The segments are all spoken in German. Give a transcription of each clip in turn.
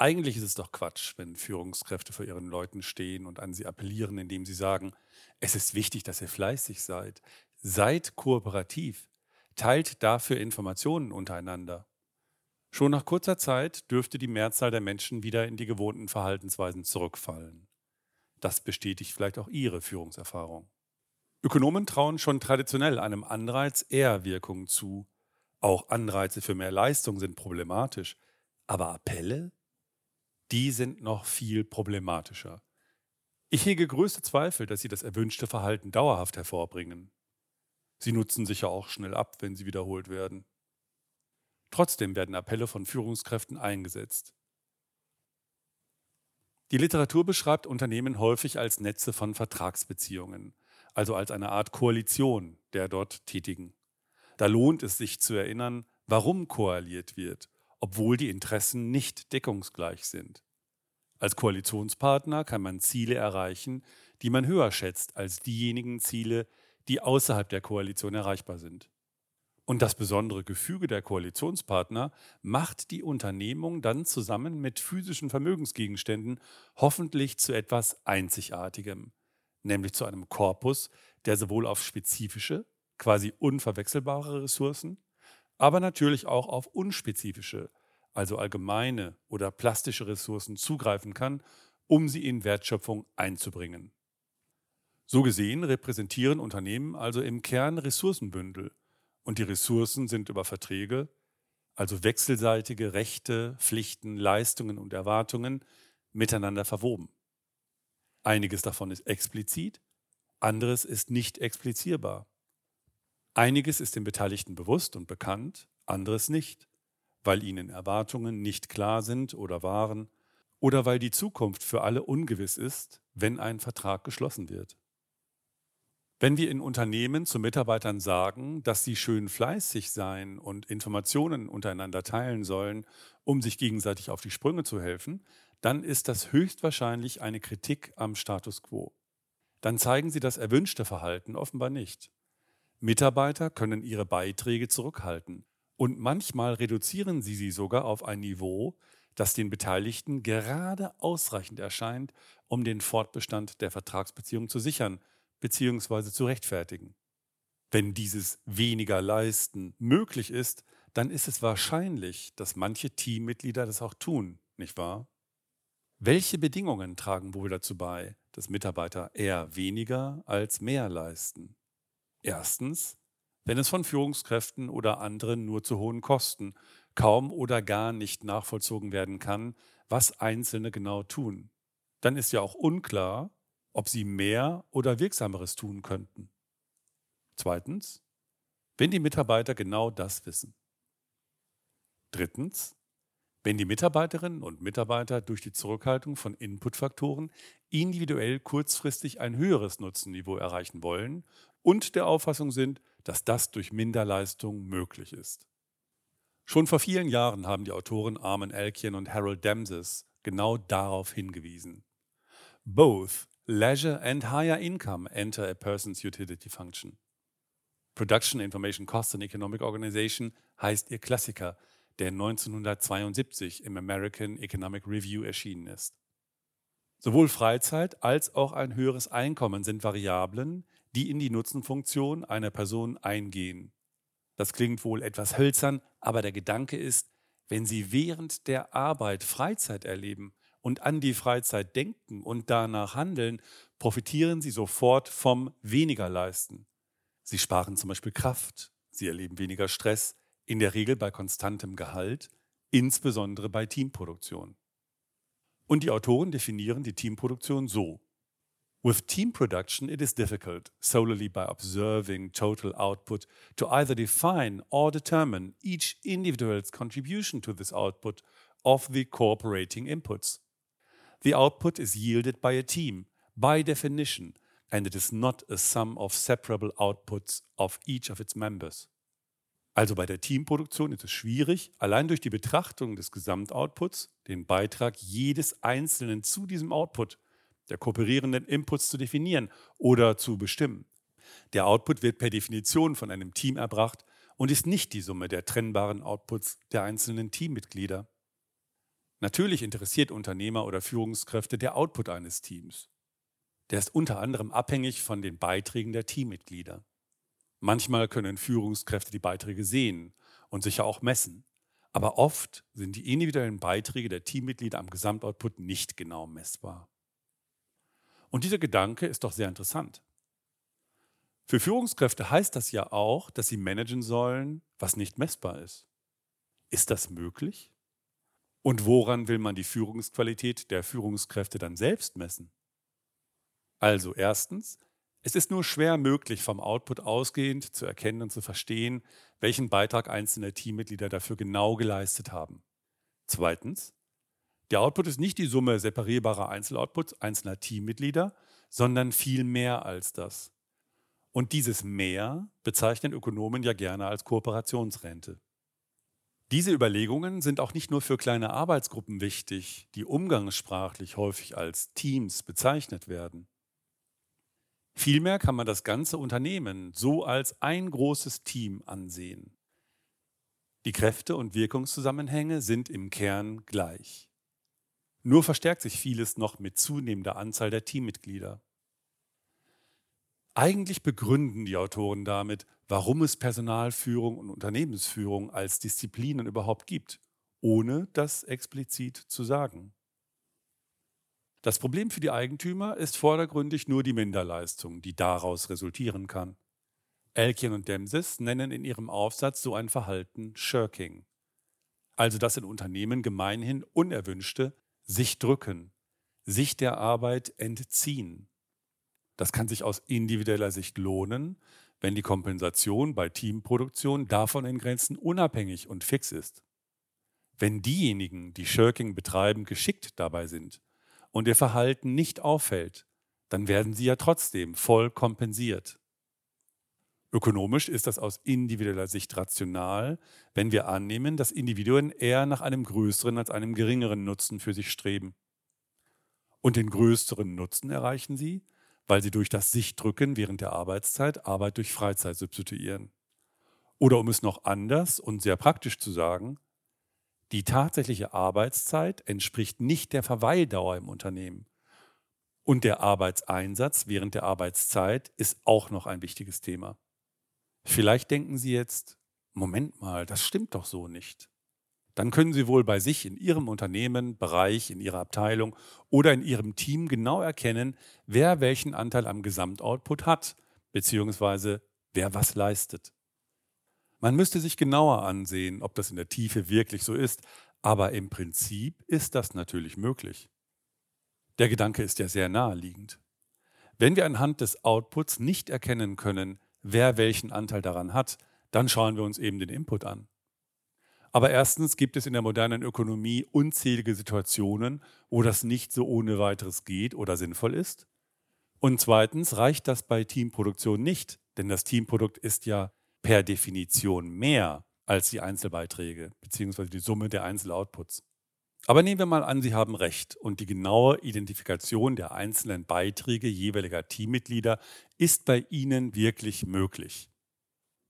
Eigentlich ist es doch Quatsch, wenn Führungskräfte vor ihren Leuten stehen und an sie appellieren, indem sie sagen, es ist wichtig, dass ihr fleißig seid. Seid kooperativ. Teilt dafür Informationen untereinander. Schon nach kurzer Zeit dürfte die Mehrzahl der Menschen wieder in die gewohnten Verhaltensweisen zurückfallen. Das bestätigt vielleicht auch Ihre Führungserfahrung. Ökonomen trauen schon traditionell einem Anreiz eher Wirkung zu. Auch Anreize für mehr Leistung sind problematisch. Aber Appelle? Die sind noch viel problematischer. Ich hege größte Zweifel, dass sie das erwünschte Verhalten dauerhaft hervorbringen. Sie nutzen sich ja auch schnell ab, wenn sie wiederholt werden. Trotzdem werden Appelle von Führungskräften eingesetzt. Die Literatur beschreibt Unternehmen häufig als Netze von Vertragsbeziehungen, also als eine Art Koalition der dort Tätigen. Da lohnt es sich zu erinnern, warum koaliert wird obwohl die Interessen nicht deckungsgleich sind. Als Koalitionspartner kann man Ziele erreichen, die man höher schätzt als diejenigen Ziele, die außerhalb der Koalition erreichbar sind. Und das besondere Gefüge der Koalitionspartner macht die Unternehmung dann zusammen mit physischen Vermögensgegenständen hoffentlich zu etwas Einzigartigem, nämlich zu einem Korpus, der sowohl auf spezifische, quasi unverwechselbare Ressourcen aber natürlich auch auf unspezifische, also allgemeine oder plastische Ressourcen zugreifen kann, um sie in Wertschöpfung einzubringen. So gesehen repräsentieren Unternehmen also im Kern Ressourcenbündel und die Ressourcen sind über Verträge, also wechselseitige Rechte, Pflichten, Leistungen und Erwartungen, miteinander verwoben. Einiges davon ist explizit, anderes ist nicht explizierbar. Einiges ist den Beteiligten bewusst und bekannt, anderes nicht, weil ihnen Erwartungen nicht klar sind oder waren oder weil die Zukunft für alle ungewiss ist, wenn ein Vertrag geschlossen wird. Wenn wir in Unternehmen zu Mitarbeitern sagen, dass sie schön fleißig sein und Informationen untereinander teilen sollen, um sich gegenseitig auf die Sprünge zu helfen, dann ist das höchstwahrscheinlich eine Kritik am Status quo. Dann zeigen sie das erwünschte Verhalten offenbar nicht. Mitarbeiter können ihre Beiträge zurückhalten und manchmal reduzieren sie sie sogar auf ein Niveau, das den Beteiligten gerade ausreichend erscheint, um den Fortbestand der Vertragsbeziehung zu sichern bzw. zu rechtfertigen. Wenn dieses weniger leisten möglich ist, dann ist es wahrscheinlich, dass manche Teammitglieder das auch tun, nicht wahr? Welche Bedingungen tragen wohl dazu bei, dass Mitarbeiter eher weniger als mehr leisten? Erstens, wenn es von Führungskräften oder anderen nur zu hohen Kosten kaum oder gar nicht nachvollzogen werden kann, was Einzelne genau tun. Dann ist ja auch unklar, ob sie mehr oder Wirksameres tun könnten. Zweitens, wenn die Mitarbeiter genau das wissen. Drittens, wenn die Mitarbeiterinnen und Mitarbeiter durch die Zurückhaltung von Inputfaktoren individuell kurzfristig ein höheres Nutzenniveau erreichen wollen und der Auffassung sind, dass das durch Minderleistung möglich ist. Schon vor vielen Jahren haben die Autoren Armin Elkian und Harold Damses genau darauf hingewiesen. Both leisure and higher income enter a person's utility function. Production Information Cost and Economic Organization heißt ihr Klassiker, der 1972 im American Economic Review erschienen ist. Sowohl Freizeit als auch ein höheres Einkommen sind Variablen, die in die Nutzenfunktion einer Person eingehen. Das klingt wohl etwas hölzern, aber der Gedanke ist, wenn Sie während der Arbeit Freizeit erleben und an die Freizeit denken und danach handeln, profitieren Sie sofort vom weniger leisten. Sie sparen zum Beispiel Kraft, Sie erleben weniger Stress, in der Regel bei konstantem Gehalt, insbesondere bei Teamproduktion. Und die Autoren definieren die Teamproduktion so. With team production, it is difficult, solely by observing total output, to either define or determine each individual's contribution to this output of the cooperating inputs. The output is yielded by a team, by definition, and it is not a sum of separable outputs of each of its members. Also bei der Teamproduktion ist es schwierig, allein durch die Betrachtung des Gesamtoutputs den Beitrag jedes Einzelnen zu diesem Output der kooperierenden Inputs zu definieren oder zu bestimmen. Der Output wird per Definition von einem Team erbracht und ist nicht die Summe der trennbaren Outputs der einzelnen Teammitglieder. Natürlich interessiert Unternehmer oder Führungskräfte der Output eines Teams. Der ist unter anderem abhängig von den Beiträgen der Teammitglieder. Manchmal können Führungskräfte die Beiträge sehen und sicher auch messen, aber oft sind die individuellen Beiträge der Teammitglieder am Gesamtoutput nicht genau messbar. Und dieser Gedanke ist doch sehr interessant. Für Führungskräfte heißt das ja auch, dass sie managen sollen, was nicht messbar ist. Ist das möglich? Und woran will man die Führungsqualität der Führungskräfte dann selbst messen? Also erstens, es ist nur schwer möglich, vom Output ausgehend zu erkennen und zu verstehen, welchen Beitrag einzelne Teammitglieder dafür genau geleistet haben. Zweitens, der Output ist nicht die Summe separierbarer Einzeloutputs einzelner Teammitglieder, sondern viel mehr als das. Und dieses Mehr bezeichnen Ökonomen ja gerne als Kooperationsrente. Diese Überlegungen sind auch nicht nur für kleine Arbeitsgruppen wichtig, die umgangssprachlich häufig als Teams bezeichnet werden. Vielmehr kann man das ganze Unternehmen so als ein großes Team ansehen. Die Kräfte und Wirkungszusammenhänge sind im Kern gleich. Nur verstärkt sich vieles noch mit zunehmender Anzahl der Teammitglieder. Eigentlich begründen die Autoren damit, warum es Personalführung und Unternehmensführung als Disziplinen überhaupt gibt, ohne das explizit zu sagen. Das Problem für die Eigentümer ist vordergründig nur die Minderleistung, die daraus resultieren kann. Elkien und Demsis nennen in ihrem Aufsatz so ein Verhalten Shirking, also das in Unternehmen gemeinhin unerwünschte sich drücken, sich der Arbeit entziehen. Das kann sich aus individueller Sicht lohnen, wenn die Kompensation bei Teamproduktion davon in Grenzen unabhängig und fix ist. Wenn diejenigen, die Shirking betreiben, geschickt dabei sind und ihr Verhalten nicht auffällt, dann werden sie ja trotzdem voll kompensiert. Ökonomisch ist das aus individueller Sicht rational, wenn wir annehmen, dass Individuen eher nach einem größeren als einem geringeren Nutzen für sich streben. Und den größeren Nutzen erreichen sie, weil sie durch das Sichtdrücken während der Arbeitszeit Arbeit durch Freizeit substituieren. Oder um es noch anders und sehr praktisch zu sagen, die tatsächliche Arbeitszeit entspricht nicht der Verweildauer im Unternehmen. Und der Arbeitseinsatz während der Arbeitszeit ist auch noch ein wichtiges Thema. Vielleicht denken Sie jetzt, Moment mal, das stimmt doch so nicht dann können Sie wohl bei sich in Ihrem Unternehmen, Bereich, in Ihrer Abteilung oder in Ihrem Team genau erkennen, wer welchen Anteil am Gesamtoutput hat, beziehungsweise wer was leistet. Man müsste sich genauer ansehen, ob das in der Tiefe wirklich so ist, aber im Prinzip ist das natürlich möglich. Der Gedanke ist ja sehr naheliegend. Wenn wir anhand des Outputs nicht erkennen können, wer welchen Anteil daran hat, dann schauen wir uns eben den Input an. Aber erstens gibt es in der modernen Ökonomie unzählige Situationen, wo das nicht so ohne weiteres geht oder sinnvoll ist. Und zweitens reicht das bei Teamproduktion nicht, denn das Teamprodukt ist ja per Definition mehr als die Einzelbeiträge bzw. die Summe der Einzeloutputs. Aber nehmen wir mal an, Sie haben recht und die genaue Identifikation der einzelnen Beiträge jeweiliger Teammitglieder ist bei Ihnen wirklich möglich.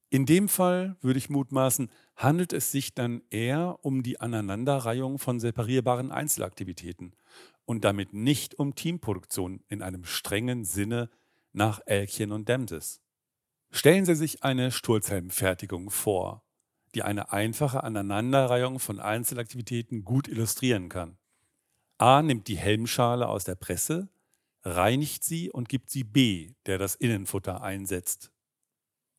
In dem Fall würde ich mutmaßen, handelt es sich dann eher um die Aneinanderreihung von separierbaren Einzelaktivitäten und damit nicht um Teamproduktion in einem strengen Sinne nach Elkchen und Demses. Stellen Sie sich eine Sturzhelmfertigung vor, die eine einfache Aneinanderreihung von Einzelaktivitäten gut illustrieren kann. A nimmt die Helmschale aus der Presse, reinigt sie und gibt sie B, der das Innenfutter einsetzt.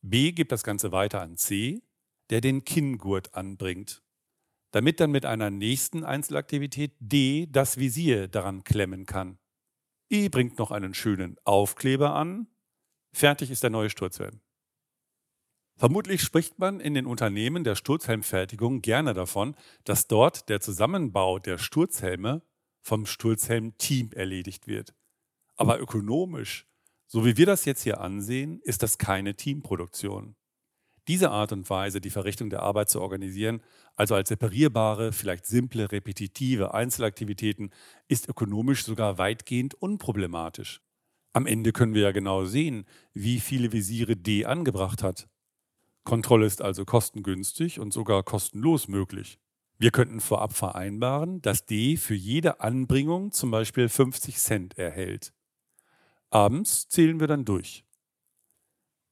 B gibt das Ganze weiter an C, der den Kinngurt anbringt, damit dann mit einer nächsten Einzelaktivität D das Visier daran klemmen kann. E bringt noch einen schönen Aufkleber an. Fertig ist der neue Sturzhelm. Vermutlich spricht man in den Unternehmen der Sturzhelmfertigung gerne davon, dass dort der Zusammenbau der Sturzhelme vom Sturzhelm-Team erledigt wird. Aber ökonomisch so wie wir das jetzt hier ansehen, ist das keine Teamproduktion. Diese Art und Weise, die Verrichtung der Arbeit zu organisieren, also als separierbare, vielleicht simple, repetitive Einzelaktivitäten, ist ökonomisch sogar weitgehend unproblematisch. Am Ende können wir ja genau sehen, wie viele Visiere D angebracht hat. Kontrolle ist also kostengünstig und sogar kostenlos möglich. Wir könnten vorab vereinbaren, dass D für jede Anbringung zum Beispiel 50 Cent erhält. Abends zählen wir dann durch.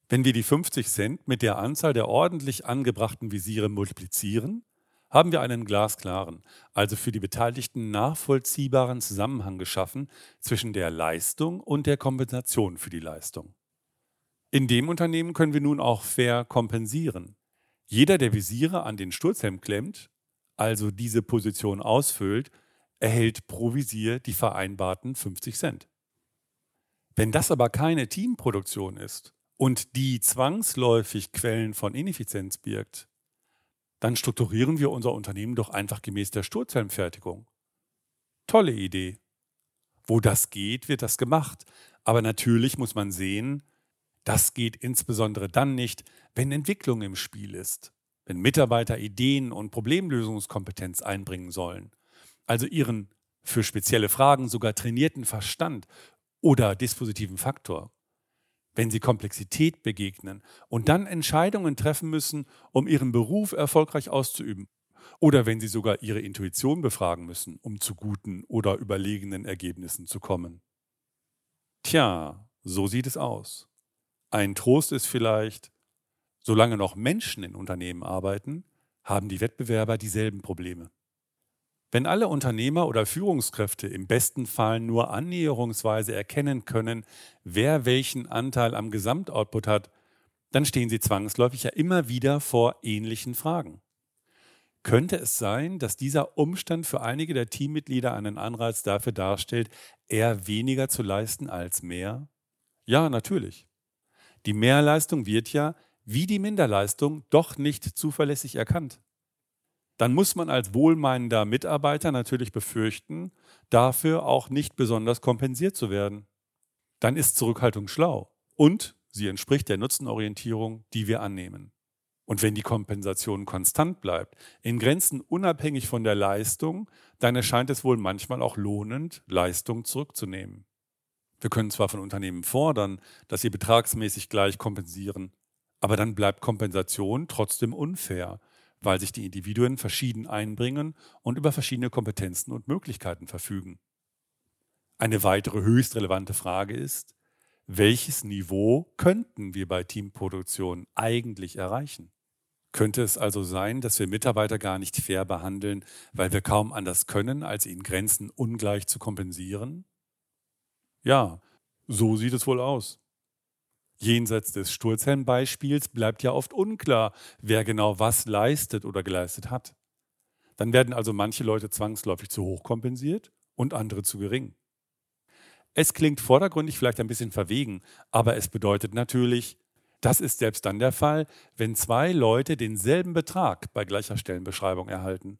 Wenn wir die 50 Cent mit der Anzahl der ordentlich angebrachten Visiere multiplizieren, haben wir einen glasklaren, also für die Beteiligten nachvollziehbaren Zusammenhang geschaffen zwischen der Leistung und der Kompensation für die Leistung. In dem Unternehmen können wir nun auch fair kompensieren. Jeder, der Visiere an den Sturzhelm klemmt, also diese Position ausfüllt, erhält pro Visier die vereinbarten 50 Cent. Wenn das aber keine Teamproduktion ist und die zwangsläufig Quellen von Ineffizienz birgt, dann strukturieren wir unser Unternehmen doch einfach gemäß der Sturzhelmfertigung. Tolle Idee. Wo das geht, wird das gemacht. Aber natürlich muss man sehen, das geht insbesondere dann nicht, wenn Entwicklung im Spiel ist wenn Mitarbeiter Ideen und Problemlösungskompetenz einbringen sollen, also ihren für spezielle Fragen sogar trainierten Verstand oder dispositiven Faktor, wenn sie Komplexität begegnen und dann Entscheidungen treffen müssen, um ihren Beruf erfolgreich auszuüben, oder wenn sie sogar ihre Intuition befragen müssen, um zu guten oder überlegenen Ergebnissen zu kommen. Tja, so sieht es aus. Ein Trost ist vielleicht, Solange noch Menschen in Unternehmen arbeiten, haben die Wettbewerber dieselben Probleme. Wenn alle Unternehmer oder Führungskräfte im besten Fall nur annäherungsweise erkennen können, wer welchen Anteil am Gesamtoutput hat, dann stehen sie zwangsläufig ja immer wieder vor ähnlichen Fragen. Könnte es sein, dass dieser Umstand für einige der Teammitglieder einen Anreiz dafür darstellt, eher weniger zu leisten als mehr? Ja, natürlich. Die Mehrleistung wird ja, wie die Minderleistung doch nicht zuverlässig erkannt. Dann muss man als wohlmeinender Mitarbeiter natürlich befürchten, dafür auch nicht besonders kompensiert zu werden. Dann ist Zurückhaltung schlau und sie entspricht der Nutzenorientierung, die wir annehmen. Und wenn die Kompensation konstant bleibt, in Grenzen unabhängig von der Leistung, dann erscheint es wohl manchmal auch lohnend, Leistung zurückzunehmen. Wir können zwar von Unternehmen fordern, dass sie betragsmäßig gleich kompensieren, aber dann bleibt Kompensation trotzdem unfair, weil sich die Individuen verschieden einbringen und über verschiedene Kompetenzen und Möglichkeiten verfügen. Eine weitere höchst relevante Frage ist, welches Niveau könnten wir bei Teamproduktion eigentlich erreichen? Könnte es also sein, dass wir Mitarbeiter gar nicht fair behandeln, weil wir kaum anders können, als ihnen Grenzen ungleich zu kompensieren? Ja, so sieht es wohl aus. Jenseits des Sturzhelm-Beispiels bleibt ja oft unklar, wer genau was leistet oder geleistet hat. Dann werden also manche Leute zwangsläufig zu hoch kompensiert und andere zu gering. Es klingt vordergründig vielleicht ein bisschen verwegen, aber es bedeutet natürlich, das ist selbst dann der Fall, wenn zwei Leute denselben Betrag bei gleicher Stellenbeschreibung erhalten.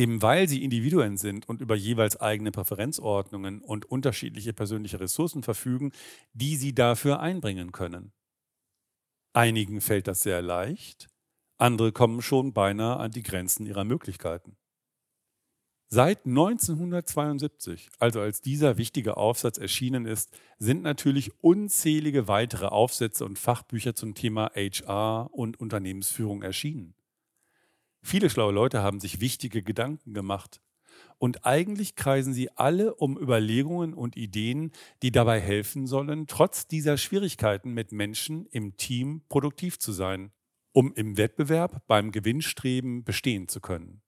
Eben weil sie Individuen sind und über jeweils eigene Präferenzordnungen und unterschiedliche persönliche Ressourcen verfügen, die sie dafür einbringen können. Einigen fällt das sehr leicht, andere kommen schon beinahe an die Grenzen ihrer Möglichkeiten. Seit 1972, also als dieser wichtige Aufsatz erschienen ist, sind natürlich unzählige weitere Aufsätze und Fachbücher zum Thema HR und Unternehmensführung erschienen. Viele schlaue Leute haben sich wichtige Gedanken gemacht. Und eigentlich kreisen sie alle um Überlegungen und Ideen, die dabei helfen sollen, trotz dieser Schwierigkeiten mit Menschen im Team produktiv zu sein, um im Wettbewerb beim Gewinnstreben bestehen zu können.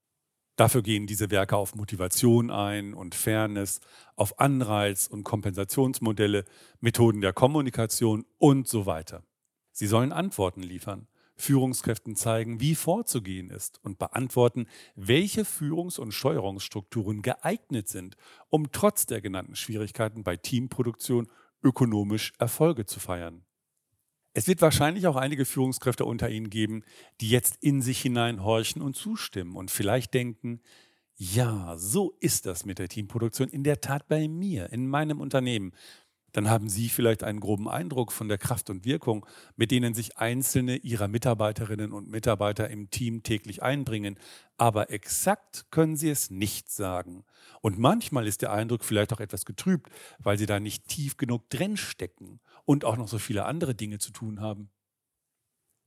Dafür gehen diese Werke auf Motivation ein und Fairness, auf Anreiz- und Kompensationsmodelle, Methoden der Kommunikation und so weiter. Sie sollen Antworten liefern. Führungskräften zeigen, wie vorzugehen ist und beantworten, welche Führungs- und Steuerungsstrukturen geeignet sind, um trotz der genannten Schwierigkeiten bei Teamproduktion ökonomisch Erfolge zu feiern. Es wird wahrscheinlich auch einige Führungskräfte unter Ihnen geben, die jetzt in sich hineinhorchen und zustimmen und vielleicht denken, ja, so ist das mit der Teamproduktion in der Tat bei mir, in meinem Unternehmen dann haben Sie vielleicht einen groben Eindruck von der Kraft und Wirkung, mit denen sich einzelne Ihrer Mitarbeiterinnen und Mitarbeiter im Team täglich einbringen. Aber exakt können Sie es nicht sagen. Und manchmal ist der Eindruck vielleicht auch etwas getrübt, weil Sie da nicht tief genug drin stecken und auch noch so viele andere Dinge zu tun haben.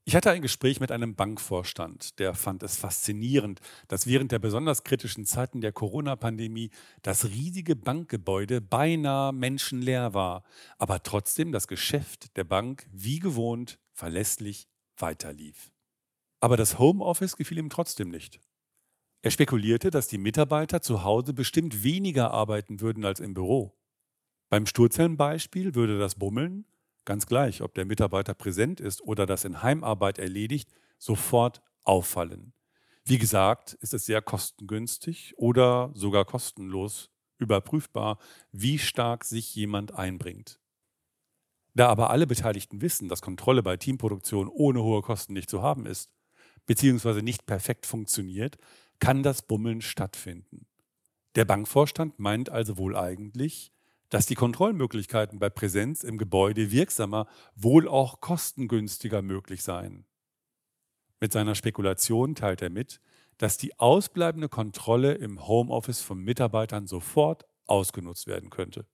Ich hatte ein Gespräch mit einem Bankvorstand, der fand es faszinierend, dass während der besonders kritischen Zeiten der Corona-Pandemie das riesige Bankgebäude beinahe menschenleer war, aber trotzdem das Geschäft der Bank wie gewohnt verlässlich weiterlief. Aber das Homeoffice gefiel ihm trotzdem nicht. Er spekulierte, dass die Mitarbeiter zu Hause bestimmt weniger arbeiten würden als im Büro. Beim Sturzellenbeispiel würde das Bummeln, ganz gleich, ob der Mitarbeiter präsent ist oder das in Heimarbeit erledigt, sofort auffallen. Wie gesagt, ist es sehr kostengünstig oder sogar kostenlos überprüfbar, wie stark sich jemand einbringt. Da aber alle Beteiligten wissen, dass Kontrolle bei Teamproduktion ohne hohe Kosten nicht zu haben ist, beziehungsweise nicht perfekt funktioniert, kann das Bummeln stattfinden. Der Bankvorstand meint also wohl eigentlich, dass die Kontrollmöglichkeiten bei Präsenz im Gebäude wirksamer, wohl auch kostengünstiger möglich seien. Mit seiner Spekulation teilt er mit, dass die ausbleibende Kontrolle im Homeoffice von Mitarbeitern sofort ausgenutzt werden könnte.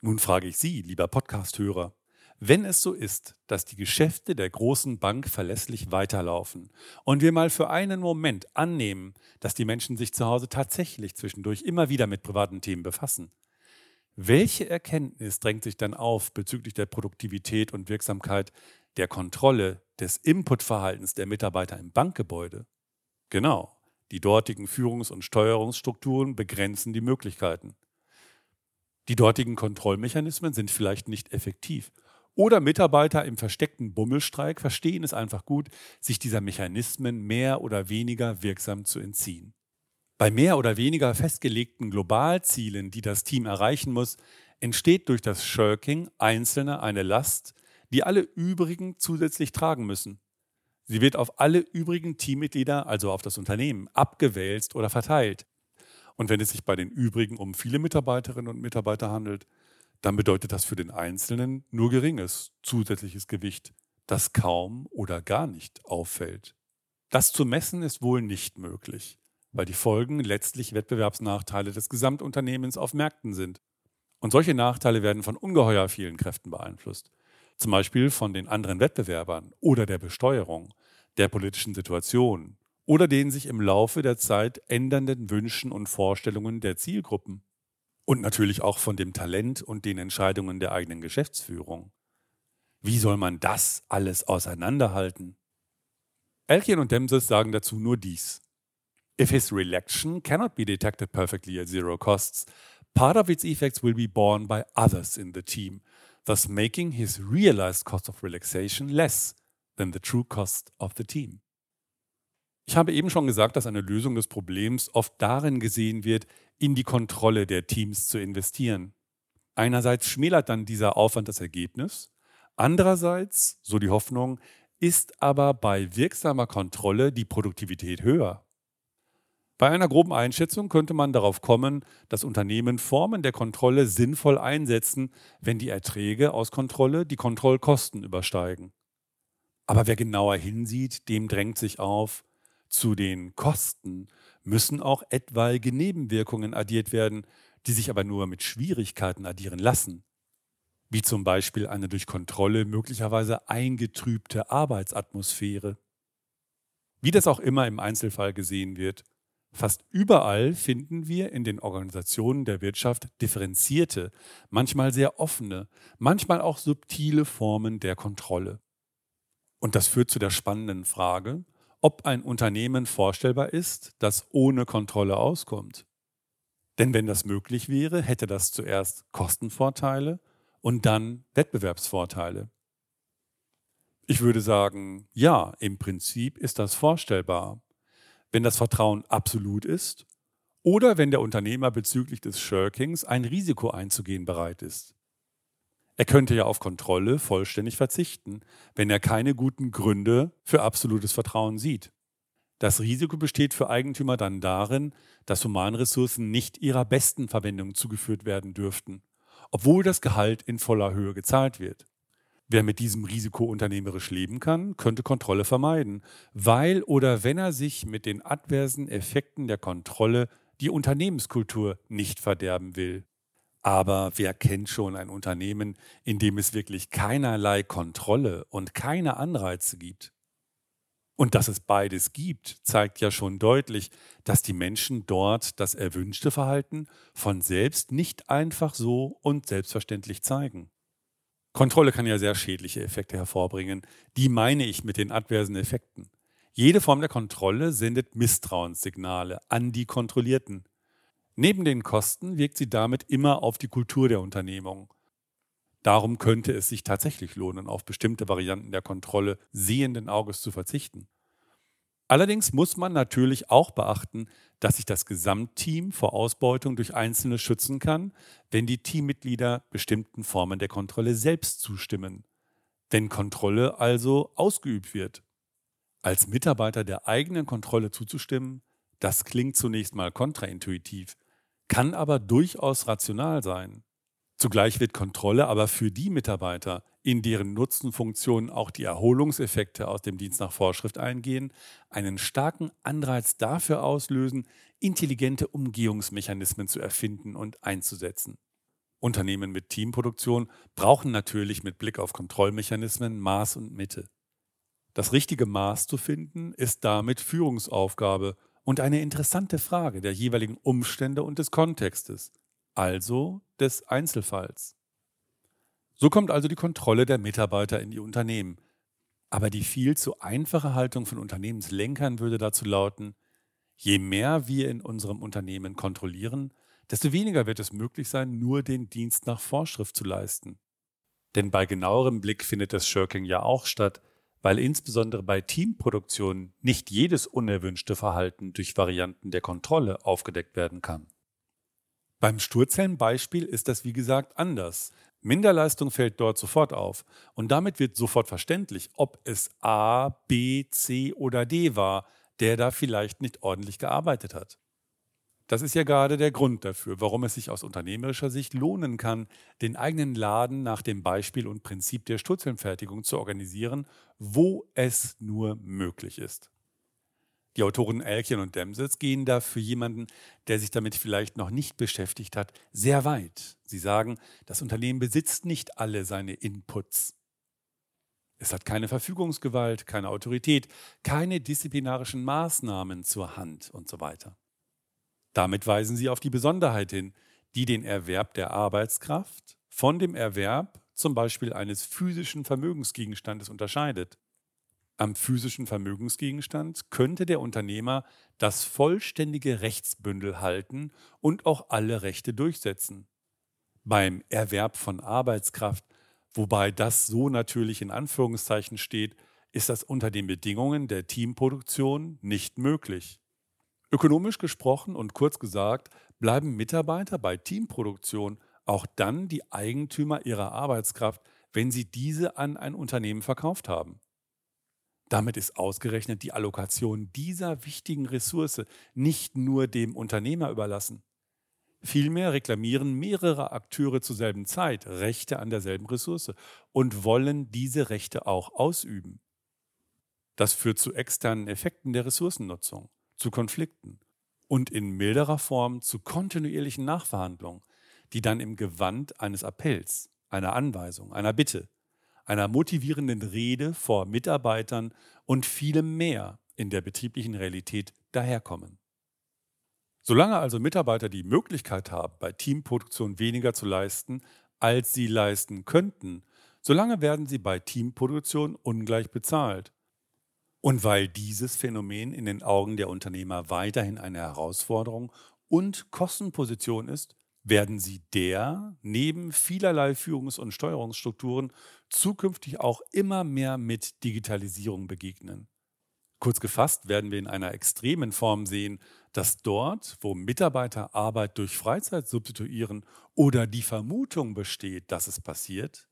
Nun frage ich Sie, lieber Podcast-Hörer, wenn es so ist, dass die Geschäfte der großen Bank verlässlich weiterlaufen und wir mal für einen Moment annehmen, dass die Menschen sich zu Hause tatsächlich zwischendurch immer wieder mit privaten Themen befassen, welche Erkenntnis drängt sich dann auf bezüglich der Produktivität und Wirksamkeit der Kontrolle des Inputverhaltens der Mitarbeiter im Bankgebäude? Genau, die dortigen Führungs- und Steuerungsstrukturen begrenzen die Möglichkeiten. Die dortigen Kontrollmechanismen sind vielleicht nicht effektiv oder Mitarbeiter im versteckten Bummelstreik verstehen es einfach gut, sich dieser Mechanismen mehr oder weniger wirksam zu entziehen. Bei mehr oder weniger festgelegten Globalzielen, die das Team erreichen muss, entsteht durch das Shirking Einzelner eine Last, die alle übrigen zusätzlich tragen müssen. Sie wird auf alle übrigen Teammitglieder, also auf das Unternehmen, abgewälzt oder verteilt. Und wenn es sich bei den übrigen um viele Mitarbeiterinnen und Mitarbeiter handelt, dann bedeutet das für den Einzelnen nur geringes zusätzliches Gewicht, das kaum oder gar nicht auffällt. Das zu messen ist wohl nicht möglich, weil die Folgen letztlich Wettbewerbsnachteile des Gesamtunternehmens auf Märkten sind. Und solche Nachteile werden von ungeheuer vielen Kräften beeinflusst. Zum Beispiel von den anderen Wettbewerbern oder der Besteuerung, der politischen Situation oder den sich im Laufe der Zeit ändernden Wünschen und Vorstellungen der Zielgruppen. Und natürlich auch von dem Talent und den Entscheidungen der eigenen Geschäftsführung. Wie soll man das alles auseinanderhalten? Elkin und Demses sagen dazu nur dies. If his relaxation cannot be detected perfectly at zero costs, part of its effects will be borne by others in the team, thus making his realized cost of relaxation less than the true cost of the team. Ich habe eben schon gesagt, dass eine Lösung des Problems oft darin gesehen wird, in die Kontrolle der Teams zu investieren. Einerseits schmälert dann dieser Aufwand das Ergebnis, andererseits, so die Hoffnung, ist aber bei wirksamer Kontrolle die Produktivität höher. Bei einer groben Einschätzung könnte man darauf kommen, dass Unternehmen Formen der Kontrolle sinnvoll einsetzen, wenn die Erträge aus Kontrolle die Kontrollkosten übersteigen. Aber wer genauer hinsieht, dem drängt sich auf, zu den Kosten müssen auch etwaige Nebenwirkungen addiert werden, die sich aber nur mit Schwierigkeiten addieren lassen, wie zum Beispiel eine durch Kontrolle möglicherweise eingetrübte Arbeitsatmosphäre. Wie das auch immer im Einzelfall gesehen wird, fast überall finden wir in den Organisationen der Wirtschaft differenzierte, manchmal sehr offene, manchmal auch subtile Formen der Kontrolle. Und das führt zu der spannenden Frage, ob ein Unternehmen vorstellbar ist, das ohne Kontrolle auskommt. Denn wenn das möglich wäre, hätte das zuerst Kostenvorteile und dann Wettbewerbsvorteile. Ich würde sagen, ja, im Prinzip ist das vorstellbar, wenn das Vertrauen absolut ist oder wenn der Unternehmer bezüglich des Shirkings ein Risiko einzugehen bereit ist. Er könnte ja auf Kontrolle vollständig verzichten, wenn er keine guten Gründe für absolutes Vertrauen sieht. Das Risiko besteht für Eigentümer dann darin, dass Humanressourcen nicht ihrer besten Verwendung zugeführt werden dürften, obwohl das Gehalt in voller Höhe gezahlt wird. Wer mit diesem Risiko unternehmerisch leben kann, könnte Kontrolle vermeiden, weil oder wenn er sich mit den adversen Effekten der Kontrolle die Unternehmenskultur nicht verderben will. Aber wer kennt schon ein Unternehmen, in dem es wirklich keinerlei Kontrolle und keine Anreize gibt? Und dass es beides gibt, zeigt ja schon deutlich, dass die Menschen dort das erwünschte Verhalten von selbst nicht einfach so und selbstverständlich zeigen. Kontrolle kann ja sehr schädliche Effekte hervorbringen. Die meine ich mit den adversen Effekten. Jede Form der Kontrolle sendet Misstrauenssignale an die Kontrollierten. Neben den Kosten wirkt sie damit immer auf die Kultur der Unternehmung. Darum könnte es sich tatsächlich lohnen, auf bestimmte Varianten der Kontrolle sehenden Auges zu verzichten. Allerdings muss man natürlich auch beachten, dass sich das Gesamtteam vor Ausbeutung durch Einzelne schützen kann, wenn die Teammitglieder bestimmten Formen der Kontrolle selbst zustimmen. Wenn Kontrolle also ausgeübt wird. Als Mitarbeiter der eigenen Kontrolle zuzustimmen, das klingt zunächst mal kontraintuitiv, kann aber durchaus rational sein. Zugleich wird Kontrolle aber für die Mitarbeiter, in deren Nutzenfunktionen auch die Erholungseffekte aus dem Dienst nach Vorschrift eingehen, einen starken Anreiz dafür auslösen, intelligente Umgehungsmechanismen zu erfinden und einzusetzen. Unternehmen mit Teamproduktion brauchen natürlich mit Blick auf Kontrollmechanismen Maß und Mitte. Das richtige Maß zu finden, ist damit Führungsaufgabe und eine interessante Frage der jeweiligen Umstände und des Kontextes also des Einzelfalls. So kommt also die Kontrolle der Mitarbeiter in die Unternehmen. Aber die viel zu einfache Haltung von Unternehmenslenkern würde dazu lauten, je mehr wir in unserem Unternehmen kontrollieren, desto weniger wird es möglich sein, nur den Dienst nach Vorschrift zu leisten. Denn bei genauerem Blick findet das Shirking ja auch statt, weil insbesondere bei Teamproduktionen nicht jedes unerwünschte Verhalten durch Varianten der Kontrolle aufgedeckt werden kann. Beim Sturzellenbeispiel ist das wie gesagt anders. Minderleistung fällt dort sofort auf und damit wird sofort verständlich, ob es A, B, C oder D war, der da vielleicht nicht ordentlich gearbeitet hat. Das ist ja gerade der Grund dafür, warum es sich aus unternehmerischer Sicht lohnen kann, den eigenen Laden nach dem Beispiel und Prinzip der Sturzellenfertigung zu organisieren, wo es nur möglich ist. Die Autoren Elkien und Demsitz gehen da für jemanden, der sich damit vielleicht noch nicht beschäftigt hat, sehr weit. Sie sagen, das Unternehmen besitzt nicht alle seine Inputs. Es hat keine Verfügungsgewalt, keine Autorität, keine disziplinarischen Maßnahmen zur Hand und so weiter. Damit weisen sie auf die Besonderheit hin, die den Erwerb der Arbeitskraft von dem Erwerb zum Beispiel eines physischen Vermögensgegenstandes unterscheidet. Am physischen Vermögensgegenstand könnte der Unternehmer das vollständige Rechtsbündel halten und auch alle Rechte durchsetzen. Beim Erwerb von Arbeitskraft, wobei das so natürlich in Anführungszeichen steht, ist das unter den Bedingungen der Teamproduktion nicht möglich. Ökonomisch gesprochen und kurz gesagt, bleiben Mitarbeiter bei Teamproduktion auch dann die Eigentümer ihrer Arbeitskraft, wenn sie diese an ein Unternehmen verkauft haben. Damit ist ausgerechnet die Allokation dieser wichtigen Ressource nicht nur dem Unternehmer überlassen. Vielmehr reklamieren mehrere Akteure zur selben Zeit Rechte an derselben Ressource und wollen diese Rechte auch ausüben. Das führt zu externen Effekten der Ressourcennutzung, zu Konflikten und in milderer Form zu kontinuierlichen Nachverhandlungen, die dann im Gewand eines Appells, einer Anweisung, einer Bitte einer motivierenden Rede vor Mitarbeitern und vielem mehr in der betrieblichen Realität daherkommen. Solange also Mitarbeiter die Möglichkeit haben, bei Teamproduktion weniger zu leisten, als sie leisten könnten, solange werden sie bei Teamproduktion ungleich bezahlt. Und weil dieses Phänomen in den Augen der Unternehmer weiterhin eine Herausforderung und Kostenposition ist, werden sie der neben vielerlei Führungs- und Steuerungsstrukturen zukünftig auch immer mehr mit Digitalisierung begegnen. Kurz gefasst werden wir in einer extremen Form sehen, dass dort, wo Mitarbeiter Arbeit durch Freizeit substituieren oder die Vermutung besteht, dass es passiert,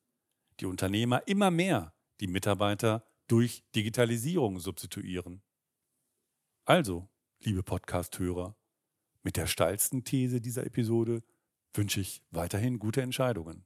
die Unternehmer immer mehr die Mitarbeiter durch Digitalisierung substituieren. Also, liebe Podcast-Hörer, mit der steilsten These dieser Episode wünsche ich weiterhin gute Entscheidungen.